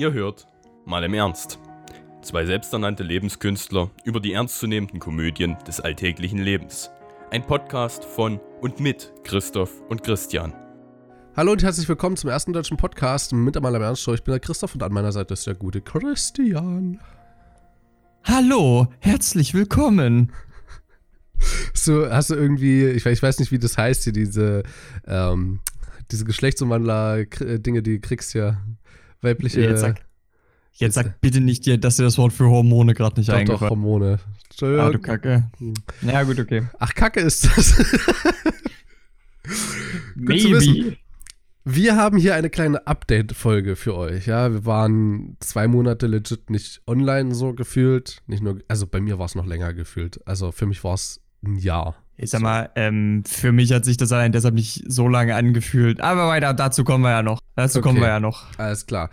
Ihr hört mal im Ernst. Zwei selbsternannte Lebenskünstler über die ernstzunehmenden Komödien des alltäglichen Lebens. Ein Podcast von und mit Christoph und Christian. Hallo und herzlich willkommen zum ersten deutschen Podcast mit der Mal im Ernst Show. Ich bin der Christoph und an meiner Seite ist der gute Christian. Hallo, herzlich willkommen. So, hast du irgendwie, ich weiß, ich weiß nicht, wie das heißt hier, diese, ähm, diese Geschlechtsumwandler-Dinge, die du kriegst ja. Weibliche. Jetzt sag, jetzt sag bitte nicht, dir, dass dir das Wort für Hormone gerade nicht eingefallen doch, Hormone. Ah, du Kacke. Ja, gut, okay. Ach, Kacke ist das. Wissen. Wir haben hier eine kleine Update-Folge für euch. Ja, wir waren zwei Monate legit nicht online so gefühlt. Nicht nur, also bei mir war es noch länger gefühlt. Also für mich war es ein Jahr. Ich sag mal, ähm, für mich hat sich das allein deshalb nicht so lange angefühlt. Aber weiter, dazu kommen wir ja noch. Dazu Okay. kommen wir ja noch. Alles klar.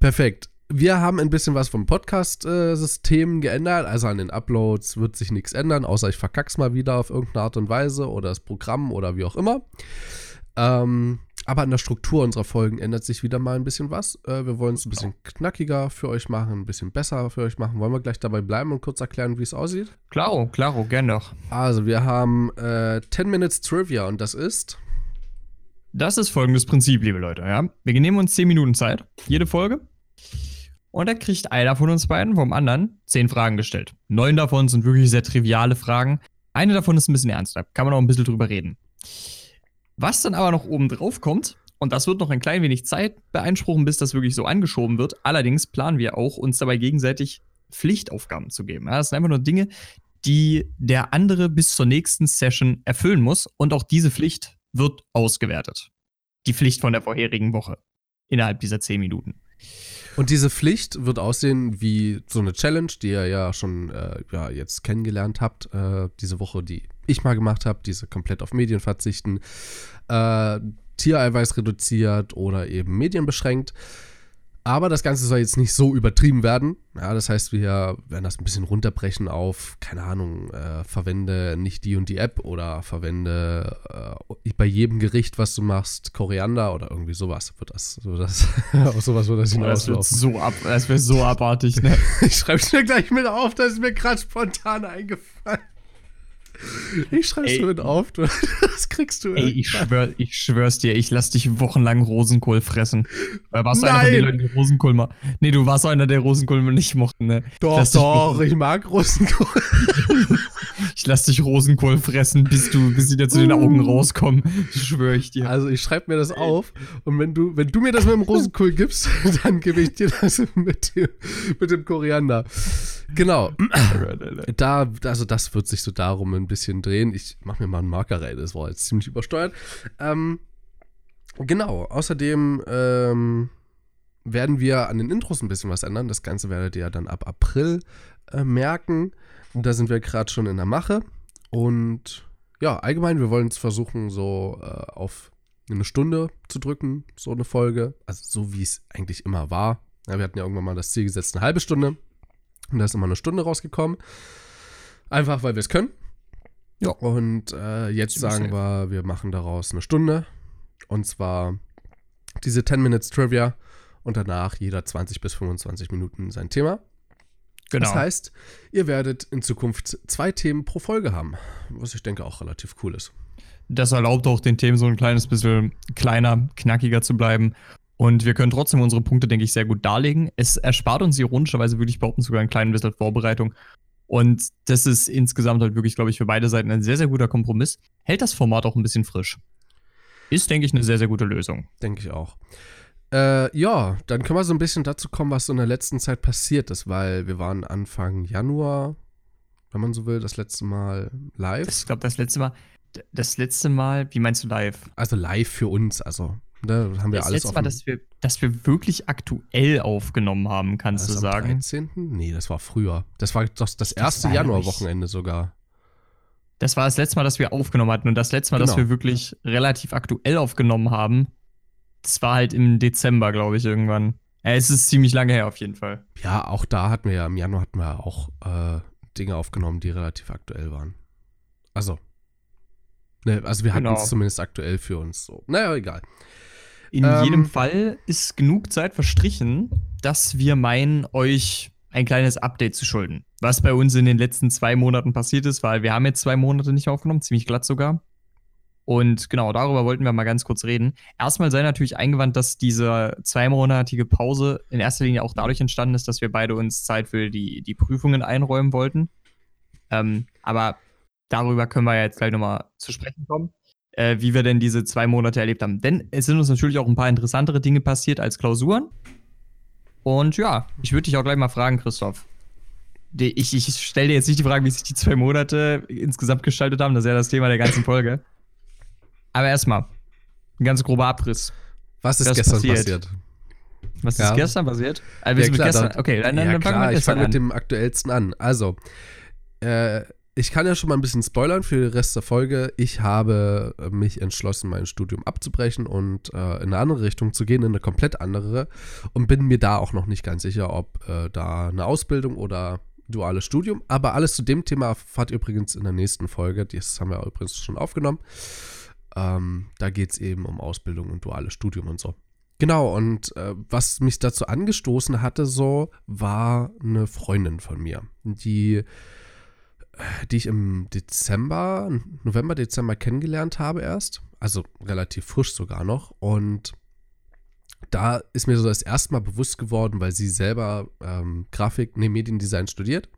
Perfekt. Wir haben ein bisschen was vom Podcast-System geändert. Also an den Uploads wird sich nichts ändern, außer ich verkack's mal wieder auf irgendeine Art und Weise oder das Programm oder wie auch immer. Ähm, aber an der Struktur unserer Folgen ändert sich wieder mal ein bisschen was. Äh, wir wollen es ein bisschen knackiger für euch machen, ein bisschen besser für euch machen. Wollen wir gleich dabei bleiben und kurz erklären, wie es aussieht? Klaro, klaro, gern doch. Also, wir haben äh, 10 Minutes Trivia und das ist. Das ist folgendes Prinzip, liebe Leute, ja. Wir nehmen uns 10 Minuten Zeit, jede Folge. Und da kriegt einer von uns beiden vom anderen 10 Fragen gestellt. Neun davon sind wirklich sehr triviale Fragen. Eine davon ist ein bisschen ernster. Kann man auch ein bisschen drüber reden. Was dann aber noch oben drauf kommt, und das wird noch ein klein wenig Zeit beanspruchen, bis das wirklich so angeschoben wird. Allerdings planen wir auch, uns dabei gegenseitig Pflichtaufgaben zu geben. Ja, das sind einfach nur Dinge, die der andere bis zur nächsten Session erfüllen muss. Und auch diese Pflicht wird ausgewertet. Die Pflicht von der vorherigen Woche. Innerhalb dieser 10 Minuten. Und diese Pflicht wird aussehen wie so eine Challenge, die ihr ja schon äh, ja, jetzt kennengelernt habt. Äh, diese Woche, die ich mal gemacht habe, diese komplett auf Medien verzichten. Äh, Tiereiweiß reduziert oder eben medienbeschränkt. Aber das Ganze soll jetzt nicht so übertrieben werden. Ja, das heißt, wir werden das ein bisschen runterbrechen auf, keine Ahnung, äh, verwende nicht die und die App oder verwende äh, bei jedem Gericht, was du machst, Koriander oder irgendwie sowas. Wird das, wird das auf sowas wird das Das hinauslaufen. so ab, das wäre so abartig, ne? Ich schreibe es mir gleich mit auf, das ist mir gerade spontan eingefallen. Ich schreibe es mit auf, du, das kriegst du. Ey, ich, schwör, ich schwör's dir, ich lass dich wochenlang Rosenkohl fressen. Weil warst du einer von den. Leuten, die Rosenkohl mal. Nee, du warst einer, der Rosenkohl nicht mochten, ne? doch, dich doch, ich mag Rosenkohl. Ich lass dich Rosenkohl fressen, bis du, bis sie dir zu den Augen rauskommen. Schwör ich dir. Also ich schreibe mir das auf und wenn du, wenn du mir das mit dem Rosenkohl gibst, dann gebe ich dir das mit dem, mit dem Koriander. Genau. Da, also das wird sich so darum ein bisschen drehen. Ich mache mir mal einen Marker rein, das war jetzt ziemlich übersteuert. Ähm, genau, außerdem ähm, werden wir an den Intros ein bisschen was ändern. Das Ganze werdet ihr ja dann ab April äh, merken. Und da sind wir gerade schon in der Mache. Und ja, allgemein, wir wollen es versuchen, so äh, auf eine Stunde zu drücken, so eine Folge. Also so wie es eigentlich immer war. Ja, wir hatten ja irgendwann mal das Ziel gesetzt, eine halbe Stunde. Und da ist immer eine Stunde rausgekommen. Einfach, weil wir es können. Ja. Und äh, jetzt sagen wir, wir machen daraus eine Stunde. Und zwar diese 10 Minutes Trivia. Und danach jeder 20 bis 25 Minuten sein Thema. genau. Das heißt, ihr werdet in Zukunft zwei Themen pro Folge haben. Was ich denke auch relativ cool ist. Das erlaubt auch den Themen so ein kleines bisschen kleiner, knackiger zu bleiben. Und wir können trotzdem unsere Punkte, denke ich, sehr gut darlegen. Es erspart uns ironischerweise wirklich behaupten sogar ein kleines bisschen Vorbereitung. Und das ist insgesamt halt wirklich, glaube ich, für beide Seiten ein sehr, sehr guter Kompromiss. Hält das Format auch ein bisschen frisch. Ist, denke ich, eine sehr, sehr gute Lösung. Denke ich auch. Äh, ja, dann können wir so ein bisschen dazu kommen, was so in der letzten Zeit passiert ist, weil wir waren Anfang Januar, wenn man so will, das letzte Mal live. Ich glaube, das letzte Mal, das letzte Mal, wie meinst du live? Also live für uns, also ne, haben wir das alles Mal, dem- dass wir, dass wir wirklich aktuell aufgenommen haben, kannst das du am sagen. 13.? Nee, das war früher. Das war doch das erste war Januarwochenende sogar. Das war das letzte Mal, dass wir aufgenommen hatten. Und das letzte Mal, dass Genau. wir wirklich relativ aktuell aufgenommen haben, das war halt im Dezember, glaube ich, irgendwann. Es ist ziemlich lange her auf jeden Fall. Ja, auch da hatten wir ja, im Januar hatten wir auch äh, Dinge aufgenommen, die relativ aktuell waren. Also, ne, also wir hatten Genau. es zumindest aktuell für uns so. Naja, egal. In ähm, jedem Fall ist genug Zeit verstrichen, dass wir meinen, euch ein kleines Update zu schulden. Was bei uns in den letzten zwei Monaten passiert ist, weil wir haben jetzt zwei Monate nicht aufgenommen, ziemlich glatt sogar. Und genau, darüber wollten wir mal ganz kurz reden. Erstmal sei natürlich eingewandt, dass diese zweimonatige Pause in erster Linie auch dadurch entstanden ist, dass wir beide uns Zeit für die, die Prüfungen einräumen wollten. Ähm, aber darüber können wir ja jetzt gleich nochmal zu sprechen kommen, äh, wie wir denn diese zwei Monate erlebt haben. Denn es sind uns natürlich auch ein paar interessantere Dinge passiert als Klausuren. Und ja, ich würde dich auch gleich mal fragen, Christoph. Ich, ich stelle dir jetzt nicht die Frage, wie sich die zwei Monate insgesamt gestaltet haben. Das ist ja das Thema der ganzen Folge. Aber erstmal, ein ganz grober Abriss. Was ist gestern passiert? passiert? Was ja. ist gestern passiert? Also, ja, klar, gestern? okay, dann, dann ja, fangen wir Ich fange mit dem aktuellsten an. Also, äh, ich kann ja schon mal ein bisschen spoilern für den Rest der Folge. Ich habe mich entschlossen, mein Studium abzubrechen und äh, in eine andere Richtung zu gehen, in eine komplett andere. Und bin mir da auch noch nicht ganz sicher, ob äh, da eine Ausbildung oder duales Studium. Aber alles zu dem Thema erfahrt ihr übrigens in der nächsten Folge. Das haben wir übrigens schon aufgenommen. Ähm, da geht es eben um Ausbildung und duales Studium und so. Genau, und äh, was mich dazu angestoßen hatte, so, war eine Freundin von mir, die, äh, die ich im Dezember, November, Dezember kennengelernt habe erst. Also relativ frisch sogar noch. Und da ist mir so das erste Mal bewusst geworden, weil sie selber ähm, Grafik, nee, Mediendesign studiert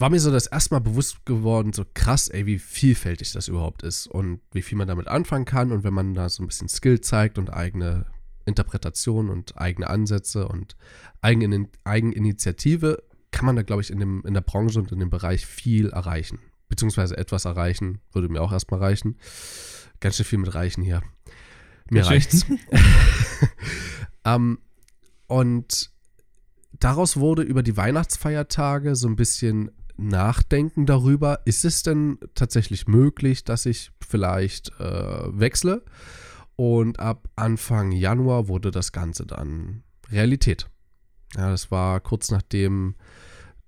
war mir so das erste Mal bewusst geworden, so krass, ey, wie vielfältig das überhaupt ist und wie viel man damit anfangen kann. Und wenn man da so ein bisschen Skill zeigt und eigene Interpretation und eigene Ansätze und Eigenin Eigeninitiative, kann man da, glaube ich, in, dem, in der Branche und in dem Bereich viel erreichen. Beziehungsweise etwas erreichen, würde mir auch erstmal reichen. Ganz schön viel mit reichen hier. Mir reicht's. ähm, und daraus wurde über die Weihnachtsfeiertage so ein bisschen nachdenken darüber, ist es denn tatsächlich möglich, dass ich vielleicht äh, wechsle? Und ab Anfang Januar wurde das Ganze dann Realität. Ja, das war kurz nachdem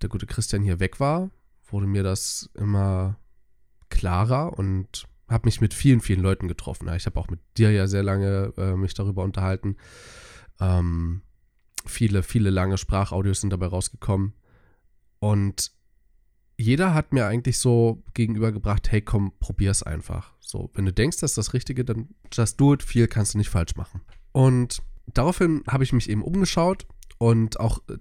der gute Christian hier weg war, wurde mir das immer klarer und habe mich mit vielen, vielen Leuten getroffen. Ich habe auch mit dir ja sehr lange äh, mich darüber unterhalten. Ähm, viele, viele lange Sprachaudios sind dabei rausgekommen. Und jeder hat mir eigentlich so gegenübergebracht, hey, komm, probier's einfach. So, wenn du denkst, das ist das Richtige, dann just do it, viel kannst du nicht falsch machen. Und daraufhin habe ich mich eben umgeschaut und auch äh,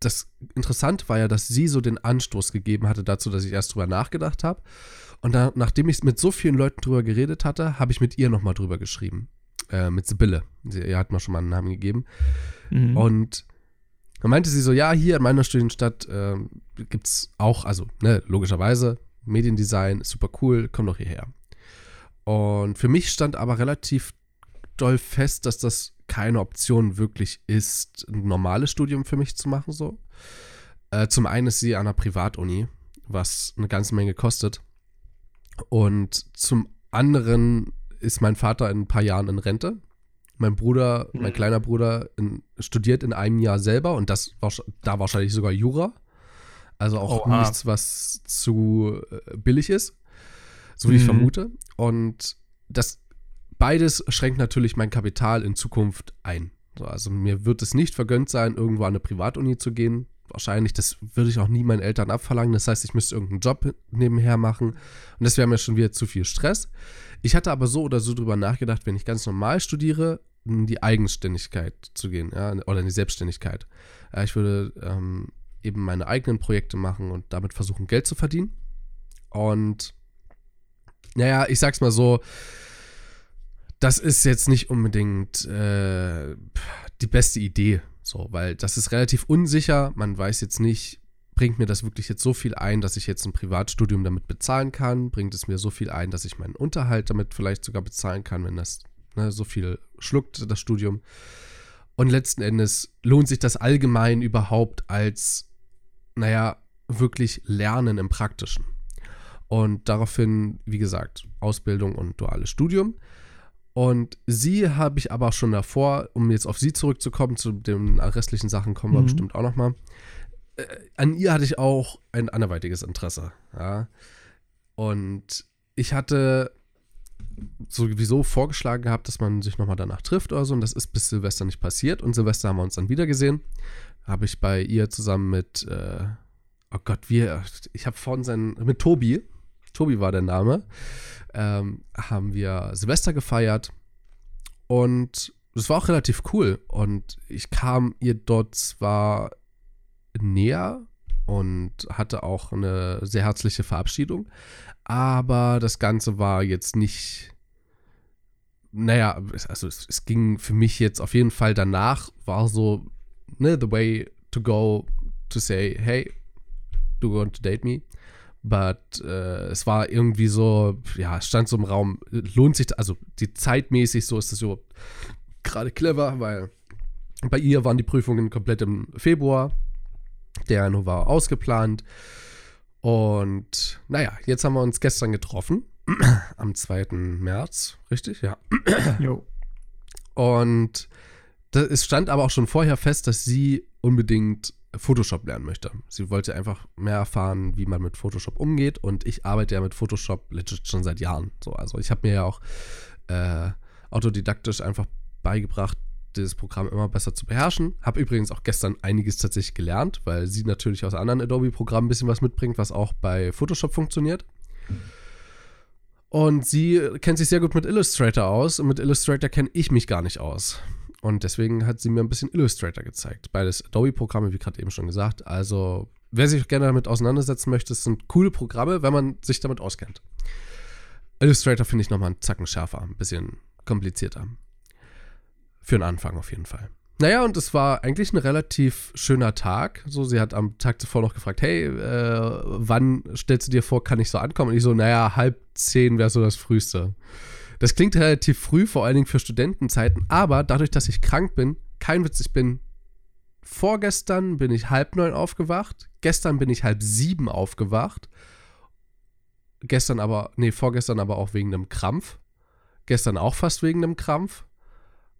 das Interessante war ja, dass sie so den Anstoß gegeben hatte dazu, dass ich erst drüber nachgedacht habe. Und da, nachdem ich mit so vielen Leuten drüber geredet hatte, habe ich mit ihr nochmal drüber geschrieben. Äh, mit Sibylle. Sie, ihr hat mir schon mal einen Namen gegeben. Mhm. Und dann meinte sie so, ja, hier in meiner Studienstadt äh, gibt es auch, also ne, logischerweise, Mediendesign, super cool, komm doch hierher. Und für mich stand aber relativ doll fest, dass das keine Option wirklich ist, ein normales Studium für mich zu machen. So. Äh, zum einen ist sie an einer Privatuni, was eine ganze Menge kostet. Und zum anderen ist mein Vater in ein paar Jahren in Rente. Mein Bruder, mhm. mein kleiner Bruder, in, studiert in einem Jahr selber und das war da wahrscheinlich sogar Jura. Also auch oh, nichts, was zu äh, billig ist, so wie mhm. ich vermute. Und das beides schränkt natürlich mein Kapital in Zukunft ein. So, also mir wird es nicht vergönnt sein, irgendwo an eine Privatuni zu gehen. Wahrscheinlich, das würde ich auch nie meinen Eltern abverlangen. Das heißt, ich müsste irgendeinen Job nebenher machen. Und das wäre mir schon wieder zu viel Stress. Ich hatte aber so oder so drüber nachgedacht, wenn ich ganz normal studiere, in die Eigenständigkeit zu gehen, ja, oder in die Selbstständigkeit. Ich würde ähm, eben meine eigenen Projekte machen und damit versuchen, Geld zu verdienen. Und naja, ich sag's mal so, das ist jetzt nicht unbedingt äh, die beste Idee, so, weil das ist relativ unsicher. Man weiß jetzt nicht, bringt mir das wirklich jetzt so viel ein, dass ich jetzt ein Privatstudium damit bezahlen kann? Bringt es mir so viel ein, dass ich meinen Unterhalt damit vielleicht sogar bezahlen kann, wenn das ne, so viel schluckt, das Studium? Und letzten Endes lohnt sich das allgemein überhaupt als, naja, wirklich Lernen im Praktischen. Und daraufhin, wie gesagt, Ausbildung und duales Studium. Und sie habe ich aber schon davor, um jetzt auf sie zurückzukommen, zu den restlichen Sachen kommen wir mhm. bestimmt auch nochmal, äh, an ihr hatte ich auch ein anderweitiges Interesse. Ja. Und ich hatte sowieso vorgeschlagen gehabt, dass man sich nochmal danach trifft oder so. Und das ist bis Silvester nicht passiert. Und Silvester haben wir uns dann wieder gesehen. Habe ich bei ihr zusammen mit, äh, oh Gott, wir, ich habe vorhin seinen, mit Tobi, Tobi war der Name, ähm, haben wir Silvester gefeiert. Und das war auch relativ cool. Und ich kam ihr dort zwar näher und hatte auch eine sehr herzliche Verabschiedung, aber das Ganze war jetzt nicht. Naja, also es, es ging für mich jetzt auf jeden Fall danach, war so, ne, the way to go to say, hey, do you want to date me? But äh, es war irgendwie so, ja, es stand so im Raum, lohnt sich, also die zeitmäßig so ist das so gerade clever, weil bei ihr waren die Prüfungen komplett im Februar. Der Januar war ausgeplant. Und naja, jetzt haben wir uns gestern getroffen. Am 2. März, richtig? Ja. Jo. Und das, es stand aber auch schon vorher fest, dass sie unbedingt Photoshop lernen möchte. Sie wollte einfach mehr erfahren, wie man mit Photoshop umgeht. Und ich arbeite ja mit Photoshop legit schon seit Jahren. So, also ich habe mir ja auch äh, autodidaktisch einfach beigebracht, das Programm immer besser zu beherrschen. Habe übrigens auch gestern einiges tatsächlich gelernt, weil sie natürlich aus anderen Adobe-Programmen ein bisschen was mitbringt, was auch bei Photoshop funktioniert. Und sie kennt sich sehr gut mit Illustrator aus und mit Illustrator kenne ich mich gar nicht aus. Und deswegen hat sie mir ein bisschen Illustrator gezeigt. Beides Adobe-Programme, wie gerade eben schon gesagt. Also, wer sich gerne damit auseinandersetzen möchte, sind coole Programme, wenn man sich damit auskennt. Illustrator finde ich nochmal einen Zacken schärfer, ein bisschen komplizierter. Für den Anfang auf jeden Fall. Naja, und es war eigentlich ein relativ schöner Tag. So, sie hat am Tag zuvor noch gefragt, hey, äh, wann stellst du dir vor, kann ich so ankommen? Und ich so, naja, halb zehn wäre so das Frühste. Das klingt relativ früh, vor allen Dingen für Studentenzeiten, aber dadurch, dass ich krank bin, kein Witz, ich bin vorgestern bin ich halb neun aufgewacht, gestern bin ich halb sieben aufgewacht, gestern aber, nee, vorgestern aber auch wegen einem Krampf, gestern auch fast wegen einem Krampf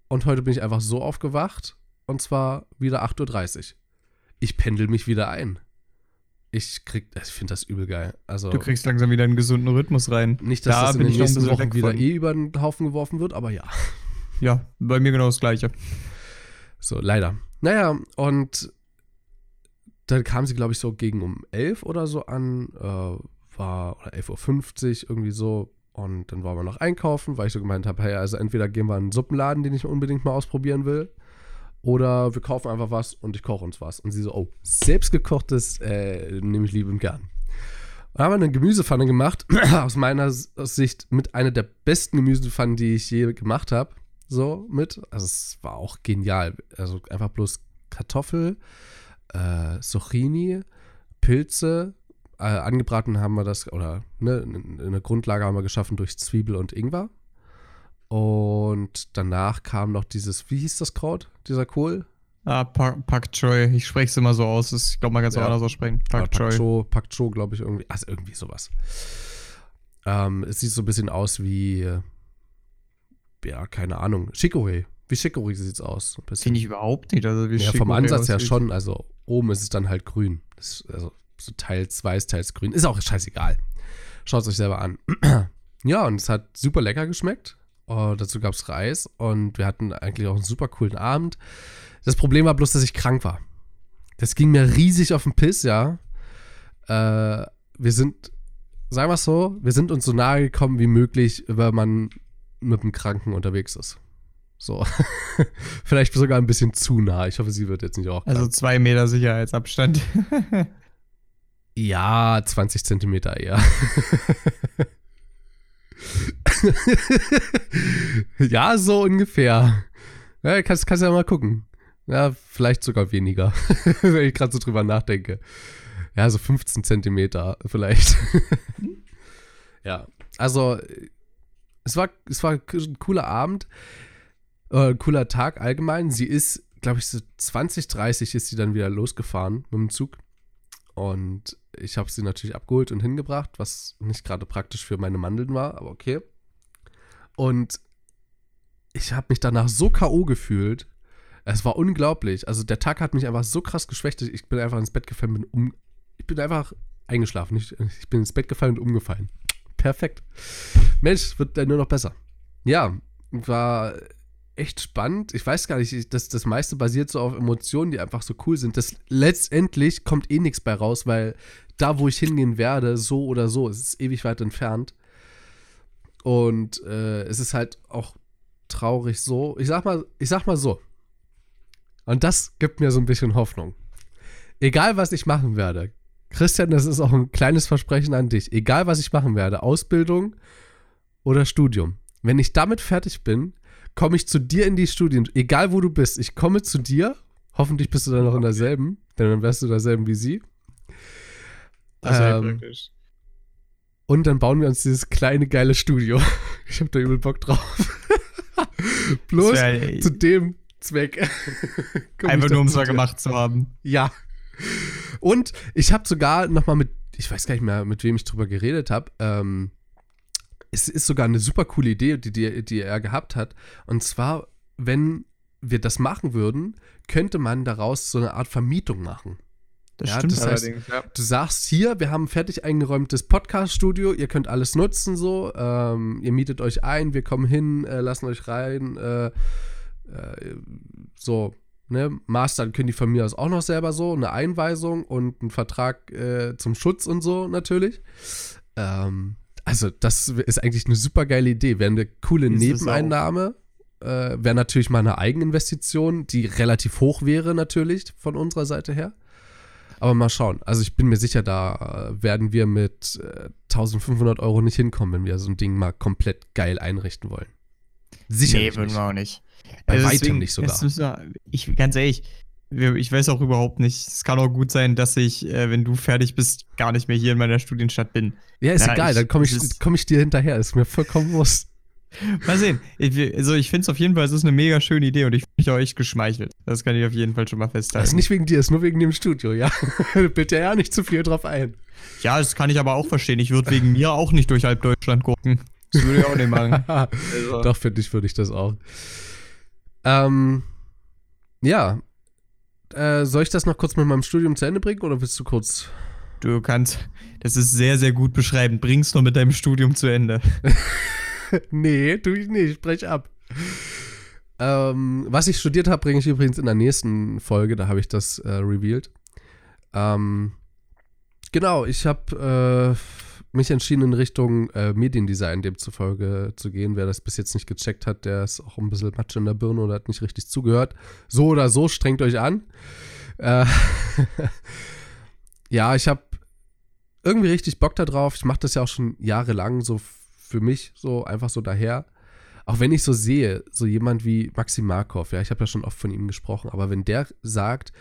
und heute bin ich einfach so aufgewacht. Und zwar wieder 8.30 Uhr. Ich pendel mich wieder ein. Ich krieg, ich finde das übel geil. Also, Du kriegst langsam wieder einen gesunden Rhythmus rein. nicht, dass da das in den nächsten Wochen wieder von. eh über den Haufen geworfen wird, aber ja. Ja, bei mir genau das Gleiche. So, leider. Naja, und dann kam sie, glaube ich, so gegen um 11 oder so an, äh, war, oder 11.50 Uhr, irgendwie so. Und dann waren wir noch einkaufen, weil ich so gemeint habe, hey, also entweder gehen wir in einen Suppenladen, den ich unbedingt mal ausprobieren will, oder wir kaufen einfach was und ich koche uns was. Und sie so, oh, selbstgekochtes äh, nehme ich liebend gern. Dann haben wir eine Gemüsepfanne gemacht, aus meiner Sicht mit einer der besten Gemüsepfannen, die ich je gemacht habe so mit. Also es war auch genial. Also einfach bloß Kartoffel, äh, Zucchini, Pilze. Äh, angebraten haben wir das, oder ne, eine Grundlage haben wir geschaffen durch Zwiebel und Ingwer. Und danach kam noch dieses, wie hieß das Kraut? Dieser Kohl? Ah, Pak, Pak Choi. Ich spreche es immer so aus. Ich glaube, man kann es auch Ja. anders aussprechen. Pak Pak Choi. Cho, Pak Cho, glaube ich, irgendwie. Also irgendwie sowas. Ähm, es sieht so ein bisschen aus wie, ja, keine Ahnung, Chicorée. Wie Chicorée sieht es aus. Finde ich überhaupt nicht. Also wie Ja, vom Ansatz her schon. Also oben ist es dann halt grün. Ist also so teils weiß, teils grün. Ist auch scheißegal. Schaut es euch selber an. ja, und es hat super lecker geschmeckt. Oh, dazu gab es Reis und wir hatten eigentlich auch einen super coolen Abend. Das Problem war bloß, dass ich krank war. Das ging mir riesig auf den Piss, ja. Äh, wir sind, sagen wir es so, wir sind uns so nahe gekommen wie möglich, wenn man mit dem Kranken unterwegs ist. So. Vielleicht sogar ein bisschen zu nah. Ich hoffe, sie wird jetzt nicht auch. Also krank. zwei Meter Sicherheitsabstand. ja, 20 Zentimeter eher. ja, so ungefähr. Ja, kannst, kannst ja mal gucken. Ja, vielleicht sogar weniger, wenn ich gerade so drüber nachdenke. Ja, so 15 Zentimeter vielleicht. ja, also es war, es war ein cooler Abend, äh, cooler Tag allgemein. Sie ist, glaube ich, so 20, 30 ist sie dann wieder losgefahren mit dem Zug. Und ich habe sie natürlich abgeholt und hingebracht, was nicht gerade praktisch für meine Mandeln war, aber okay. Und ich habe mich danach so K.O. gefühlt. Es war unglaublich. Also der Tag hat mich einfach so krass geschwächt. Ich bin einfach ins Bett gefallen, bin um. Ich bin einfach eingeschlafen. Ich, ich bin ins Bett gefallen und umgefallen. Perfekt. Mensch, wird dann nur noch besser. Ja, war echt spannend. Ich weiß gar nicht, das, das meiste basiert so auf Emotionen, die einfach so cool sind. Das letztendlich kommt eh nichts bei raus, weil da, wo ich hingehen werde, so oder so, es ist ewig weit entfernt. Und äh, es ist halt auch traurig so. Ich sag mal, ich sag mal so. Und das gibt mir so ein bisschen Hoffnung. Egal, was ich machen werde, Christian, das ist auch ein kleines Versprechen an dich. Egal, was ich machen werde, Ausbildung oder Studium, wenn ich damit fertig bin, komme ich zu dir in die Studien, egal wo du bist. Ich komme zu dir. Hoffentlich bist du dann noch in derselben, denn dann wärst du derselben wie sie. Das ähm, praktisch. Und dann bauen wir uns dieses kleine, geile Studio. Ich habe da übel Bock drauf. Bloß wär, zu dem Zweck. Einfach nur, um es mal gemacht zu haben. Ja. Und ich habe sogar noch mal mit, ich weiß gar nicht mehr, mit wem ich drüber geredet habe. Ähm, es ist sogar eine super coole Idee, die, die, die er gehabt hat. Und zwar, wenn wir das machen würden, könnte man daraus so eine Art Vermietung machen. Das ja, stimmt das heißt, ja. Du sagst hier, wir haben ein fertig eingeräumtes Podcast-Studio, ihr könnt alles nutzen so, ähm, ihr mietet euch ein, wir kommen hin, äh, lassen euch rein, äh, äh, so, ne, Mastern können die von mir aus auch noch selber so, eine Einweisung und einen Vertrag äh, zum Schutz und so natürlich. Ähm, also, das ist eigentlich eine super geile Idee. Wäre eine coole ist Nebeneinnahme. Äh, wäre natürlich mal eine Eigeninvestition, die relativ hoch wäre, natürlich, von unserer Seite her. Aber mal schauen. Also, ich bin mir sicher, da äh, werden wir mit äh, 1500 Euro nicht hinkommen, wenn wir so ein Ding mal komplett geil einrichten wollen. Sicher. Nee, würden wir auch nicht. Bei also weitem deswegen, nicht sogar. Wir, ich, ganz ehrlich, ich weiß auch überhaupt nicht. Es kann auch gut sein, dass ich, äh, wenn du fertig bist, gar nicht mehr hier in meiner Studienstadt bin. Ja, ist ja, egal, ich, dann komme ich, komm ich dir hinterher. Ist mir vollkommen bewusst. Mal sehen. Ich, also ich finde es auf jeden Fall, es ist eine mega schöne Idee und ich bin mich auch echt geschmeichelt. Das kann ich auf jeden Fall schon mal festhalten. Das ist nicht wegen dir, ist nur wegen dem Studio, ja. Bitte ja nicht zu viel drauf ein. Ja, das kann ich aber auch verstehen. Ich würde wegen mir auch nicht durch halb Deutschland gucken. Das würde ich auch nicht machen. also. Doch, finde ich, würde ich das auch. Ähm, ja, äh, soll ich das noch kurz mit meinem Studium zu Ende bringen oder willst du kurz? Du kannst, das ist sehr, sehr gut beschreiben. Bringst du mit deinem Studium zu Ende. nee, tu ich nicht, sprech ab. Ähm, was ich studiert habe, bringe ich übrigens in der nächsten Folge, da habe ich das äh, revealed. Ähm, genau, ich habe äh, mich entschieden, in Richtung äh, Mediendesign demzufolge zu gehen. Wer das bis jetzt nicht gecheckt hat, der ist auch ein bisschen Matsch in der Birne oder hat nicht richtig zugehört. So oder so, strengt euch an. Äh, ja, ich habe irgendwie richtig Bock da drauf. Ich mache das ja auch schon jahrelang so für mich, so einfach so daher. Auch wenn ich so sehe, so jemand wie Maxim Markov, ja, ich habe ja schon oft von ihm gesprochen, aber wenn der sagt,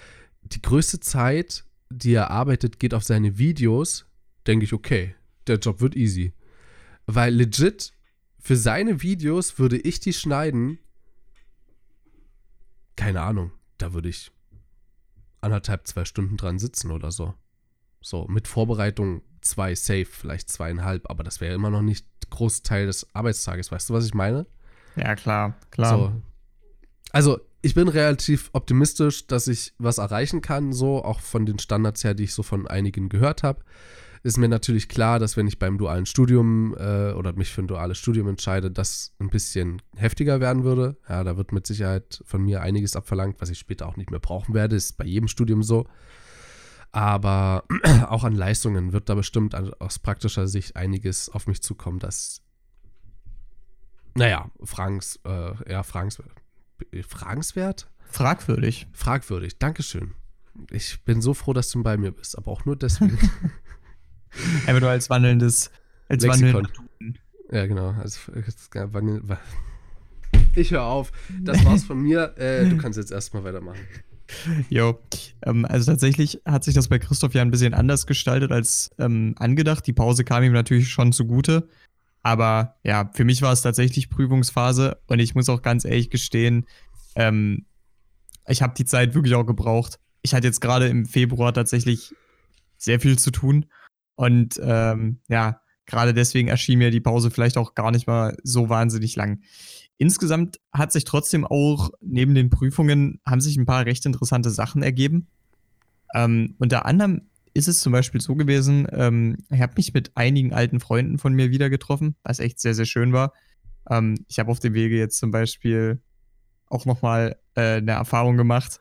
die größte Zeit, die er arbeitet, geht auf seine Videos, denke ich, okay, der Job wird easy. Weil legit, für seine Videos würde ich die schneiden. Keine Ahnung, da würde ich anderthalb, zwei Stunden dran sitzen oder so. So, mit Vorbereitung zwei safe, vielleicht zweieinhalb, aber das wäre immer noch nicht Großteil des Arbeitstages. Weißt du, was ich meine? Ja, klar, klar. So. Also, ich bin relativ optimistisch, dass ich was erreichen kann, so, auch von den Standards her, die ich so von einigen gehört habe ist mir natürlich klar, dass wenn ich beim dualen Studium äh, oder mich für ein duales Studium entscheide, das ein bisschen heftiger werden würde. Ja, da wird mit Sicherheit von mir einiges abverlangt, was ich später auch nicht mehr brauchen werde. Ist bei jedem Studium so. Aber auch an Leistungen wird da bestimmt aus praktischer Sicht einiges auf mich zukommen, das, naja, fragens, äh, ja, fragenswert. Fragenswert? Fragwürdig. Fragwürdig, Dankeschön. Ich bin so froh, dass du bei mir bist, aber auch nur deswegen. Einfach nur als wandelndes, als Lexikon. Ja, genau. Also, ich höre auf. Das war's von mir. Äh, du kannst jetzt erstmal weitermachen. Jo, ähm, also tatsächlich hat sich das bei Christoph ja ein bisschen anders gestaltet als ähm, angedacht. Die Pause kam ihm natürlich schon zugute. Aber ja, für mich war es tatsächlich Prüfungsphase und ich muss auch ganz ehrlich gestehen, ähm, ich habe die Zeit wirklich auch gebraucht. Ich hatte jetzt gerade im Februar tatsächlich sehr viel zu tun und ähm, ja, gerade deswegen erschien mir die Pause vielleicht auch gar nicht mal so wahnsinnig lang. Insgesamt hat sich trotzdem auch neben den Prüfungen haben sich ein paar recht interessante Sachen ergeben. Ähm, unter anderem ist es zum Beispiel so gewesen, ähm, ich habe mich mit einigen alten Freunden von mir wieder getroffen, was echt sehr, sehr schön war. Ähm, ich habe auf dem Wege jetzt zum Beispiel auch nochmal äh, eine Erfahrung gemacht.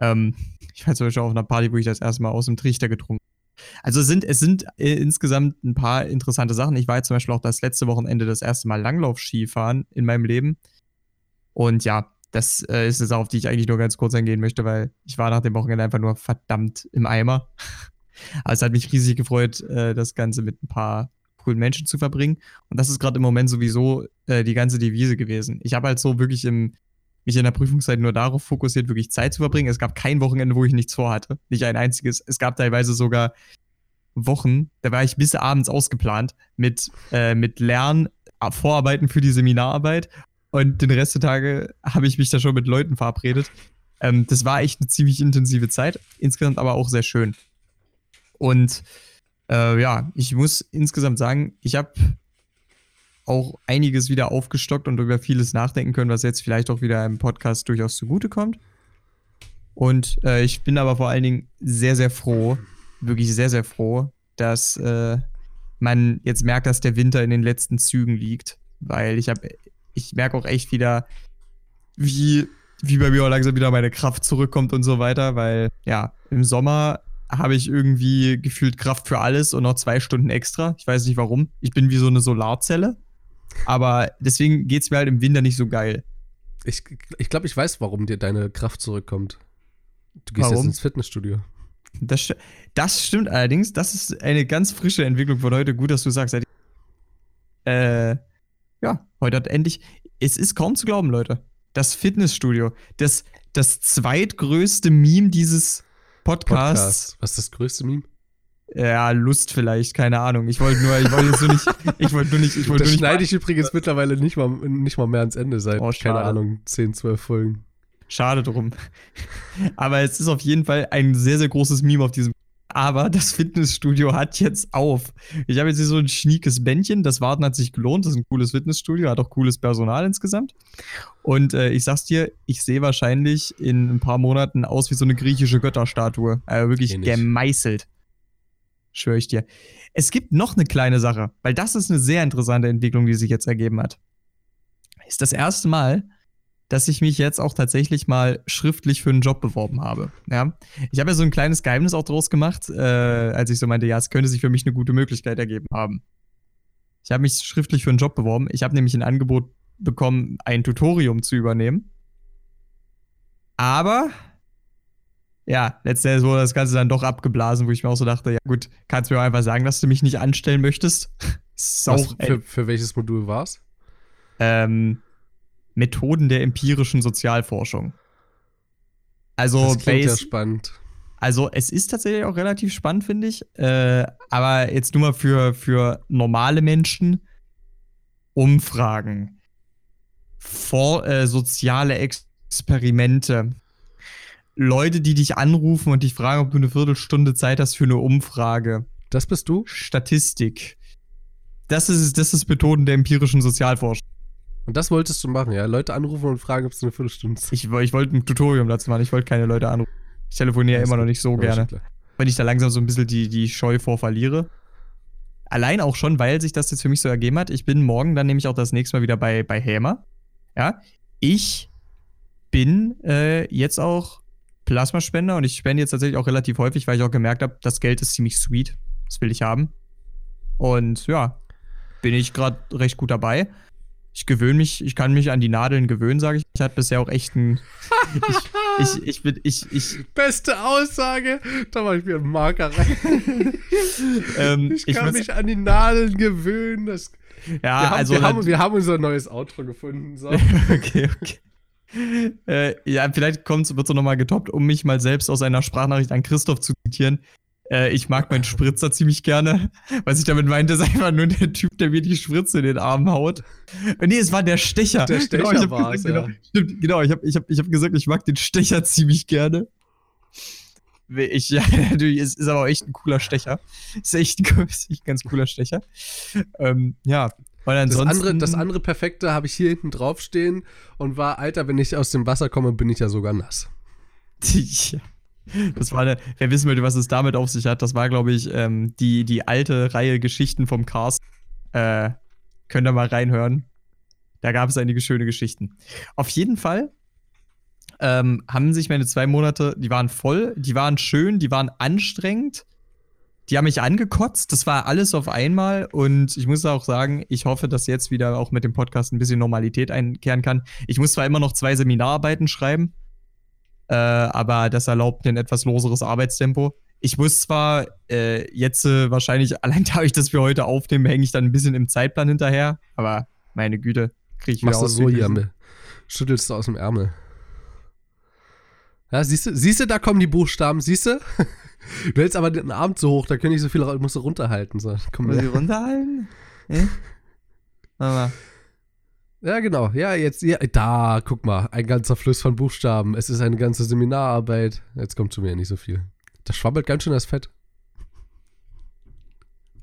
Ähm, ich war zum Beispiel auf einer Party, wo ich das erste Mal aus dem Trichter getrunken. Also sind, es sind äh, insgesamt ein paar interessante Sachen. Ich war jetzt zum Beispiel auch das letzte Wochenende das erste Mal Langlauf-Skifahren in meinem Leben. Und ja, das äh, ist eine Sache, auf die ich eigentlich nur ganz kurz eingehen möchte, weil ich war nach dem Wochenende einfach nur verdammt im Eimer. Aber es hat mich riesig gefreut, äh, das Ganze mit ein paar coolen Menschen zu verbringen. Und das ist gerade im Moment sowieso äh, die ganze Devise gewesen. Ich habe halt so wirklich im, mich in der Prüfungszeit nur darauf fokussiert, wirklich Zeit zu verbringen. Es gab kein Wochenende, wo ich nichts vorhatte. Nicht ein einziges. Es gab teilweise sogar Wochen, da war ich bis abends ausgeplant mit, äh, mit Lernen, Vorarbeiten für die Seminararbeit und den Rest der Tage habe ich mich da schon mit Leuten verabredet. Ähm, das war echt eine ziemlich intensive Zeit, insgesamt aber auch sehr schön. Und äh, ja, ich muss insgesamt sagen, ich habe auch einiges wieder aufgestockt und über vieles nachdenken können, was jetzt vielleicht auch wieder im Podcast durchaus zugutekommt. Und äh, ich bin aber vor allen Dingen sehr, sehr froh, wirklich sehr, sehr froh, dass äh, man jetzt merkt, dass der Winter in den letzten Zügen liegt. Weil ich habe ich merke auch echt wieder, wie, wie bei mir auch langsam wieder meine Kraft zurückkommt und so weiter, weil ja, im Sommer habe ich irgendwie gefühlt Kraft für alles und noch zwei Stunden extra. Ich weiß nicht warum. Ich bin wie so eine Solarzelle. Aber deswegen geht es mir halt im Winter nicht so geil. Ich, ich glaube, ich weiß, warum dir deine Kraft zurückkommt. Du gehst warum? jetzt ins Fitnessstudio. Das, das stimmt allerdings. Das ist eine ganz frische Entwicklung von heute. Gut, dass du sagst. Äh, ja, heute hat endlich, es ist kaum zu glauben, Leute. Das Fitnessstudio, das, das zweitgrößte Meme dieses Podcasts. Podcast. Was ist das größte Meme? Ja, Lust vielleicht, keine Ahnung. Ich wollte nur, ich wollte jetzt nur nicht, ich wollte nur nicht, ich wollte nur nicht. schneide ich übrigens mittlerweile nicht mal, nicht mal mehr ans Ende seit, oh, keine Ahnung, 10, 12 Folgen. Schade drum. Aber es ist auf jeden Fall ein sehr, sehr großes Meme auf diesem aber das Fitnessstudio hat jetzt auf. Ich habe jetzt hier so ein schniekes Bändchen. Das Warten hat sich gelohnt. Das ist ein cooles Fitnessstudio, hat auch cooles Personal insgesamt. Und äh, ich sag's dir, ich sehe wahrscheinlich in ein paar Monaten aus wie so eine griechische Götterstatue. Also wirklich Ähnlich. gemeißelt. Schwöre ich dir. Es gibt noch eine kleine Sache, weil das ist eine sehr interessante Entwicklung, die sich jetzt ergeben hat. Ist das erste Mal, dass ich mich jetzt auch tatsächlich mal schriftlich für einen Job beworben habe. Ja? Ich habe ja so ein kleines Geheimnis auch draus gemacht, äh, als ich so meinte, ja, es könnte sich für mich eine gute Möglichkeit ergeben haben. Ich habe mich schriftlich für einen Job beworben. Ich habe nämlich ein Angebot bekommen, ein Tutorium zu übernehmen. Aber ja, letztendlich wurde das Ganze dann doch abgeblasen, wo ich mir auch so dachte, ja gut, kannst du mir einfach sagen, dass du mich nicht anstellen möchtest? Was, für, für welches Modul war's? Ähm, Methoden der empirischen Sozialforschung. Also, das klingt ja spannend. Also, es ist tatsächlich auch relativ spannend, finde ich. Äh, aber jetzt nur mal für, für normale Menschen Umfragen, vor, äh, soziale Experimente, Leute, die dich anrufen und dich fragen, ob du eine Viertelstunde Zeit hast für eine Umfrage. Das bist du? Statistik. Das ist, das ist Methoden der empirischen Sozialforschung. Und das wolltest du machen, ja? Leute anrufen und fragen, ob es eine Viertelstunde ist. Ich, ich wollte ein Tutorium dazu machen. Ich wollte keine Leute anrufen. Ich telefoniere immer noch nicht so gerne. Wenn ich da langsam so ein bisschen die, die Scheu vor verliere. Allein auch schon, weil sich das jetzt für mich so ergeben hat. Ich bin morgen dann nämlich auch das nächste Mal wieder bei, bei Hämer. Ja. Ich bin äh, jetzt auch Plasmaspender und ich spende jetzt tatsächlich auch relativ häufig, weil ich auch gemerkt habe, das Geld ist ziemlich sweet. Das will ich haben. Und ja, bin ich gerade recht gut dabei ich gewöhne mich, ich kann mich an die Nadeln gewöhnen, sage ich. Ich hatte bisher auch echt ein. ich, ich, ich bin, ich, ich. Beste Aussage! Da mache ich mir einen Marker rein. ähm, ich kann ich mich an die Nadeln gewöhnen. Das, ja, wir haben, also. Wir, halt, haben, wir haben unser neues Outro gefunden. So. okay, okay. Äh, ja, vielleicht wird es nochmal getoppt, um mich mal selbst aus einer Sprachnachricht an Christoph zu zitieren. Äh, ich mag meinen Spritzer ziemlich gerne. Was ich damit meinte, ist einfach nur der Typ, der mir die Spritze in den Arm haut. Äh, nee, es war der Stecher. Der Stecher genau, war es, genau, Stimmt, genau. Ich habe ich hab, ich hab gesagt, ich mag den Stecher ziemlich gerne. Ich, ja, natürlich, ist, ist aber auch echt ein cooler Stecher. Ist echt, ist echt ein ganz cooler Stecher. Ähm, ja, das, andere, das andere Perfekte habe ich hier hinten draufstehen und war, Alter, wenn ich aus dem Wasser komme, bin ich ja sogar nass. ja. Das war eine, wer wissen möchte, was es damit auf sich hat, das war, glaube ich, ähm, die, die alte Reihe Geschichten vom Cast. Äh, könnt ihr mal reinhören. Da gab es einige schöne Geschichten. Auf jeden Fall ähm, haben sich meine zwei Monate, die waren voll, die waren schön, die waren anstrengend. Die haben mich angekotzt, das war alles auf einmal und ich muss auch sagen, ich hoffe, dass jetzt wieder auch mit dem Podcast ein bisschen Normalität einkehren kann. Ich muss zwar immer noch zwei Seminararbeiten schreiben, äh, aber das erlaubt ein etwas loseres Arbeitstempo. Ich muss zwar äh, jetzt äh, wahrscheinlich, allein dadurch, dass wir heute aufnehmen, hänge ich dann ein bisschen im Zeitplan hinterher, aber meine Güte, kriege ich wieder Machst du so, Jambe. Schüttelst du aus dem Ärmel. Ja, siehst du, siehst du, da kommen die Buchstaben, siehst du? Du hältst aber den Arm zu hoch, da kann ich so viel, musst du runterhalten. So. Komm Muss ich runterhalten? Ja? Aber. Ja, genau. Ja, jetzt, ja, da, guck mal, ein ganzer Fluss von Buchstaben. Es ist eine ganze Seminararbeit. Jetzt kommt zu mir nicht so viel. Das schwabbelt ganz schön das Fett.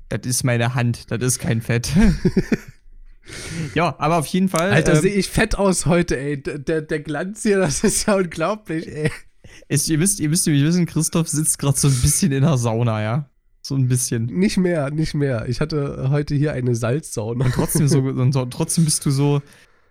Das ist meine Hand, das ist kein Fett. ja, aber auf jeden Fall. Alter, ähm, sehe ich fett aus heute, ey. Der, der Glanz hier, das ist ja unglaublich, ey. Ist, ihr wisst, ihr müsst ihr wissen, Christoph sitzt gerade so ein bisschen in der Sauna, ja? So ein bisschen. Nicht mehr, nicht mehr. Ich hatte heute hier eine Salzsauna. Und trotzdem, so, und so, trotzdem bist du so,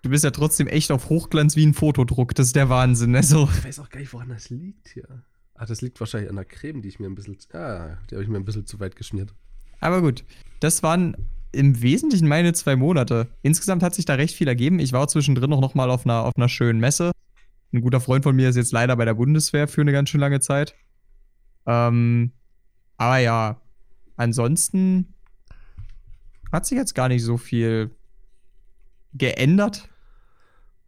du bist ja trotzdem echt auf Hochglanz wie ein Fotodruck. Das ist der Wahnsinn. Also. Ich weiß auch gar nicht, woran das liegt hier. Ach, das liegt wahrscheinlich an der Creme, die ich mir ein bisschen, ah, die habe ich mir ein bisschen zu weit geschmiert. Aber gut, das waren im Wesentlichen meine zwei Monate. Insgesamt hat sich da recht viel ergeben. Ich war zwischendrin noch mal auf einer, auf einer schönen Messe. Ein guter Freund von mir ist jetzt leider bei der Bundeswehr für eine ganz schön lange Zeit. Ähm, aber ja, ansonsten hat sich jetzt gar nicht so viel geändert.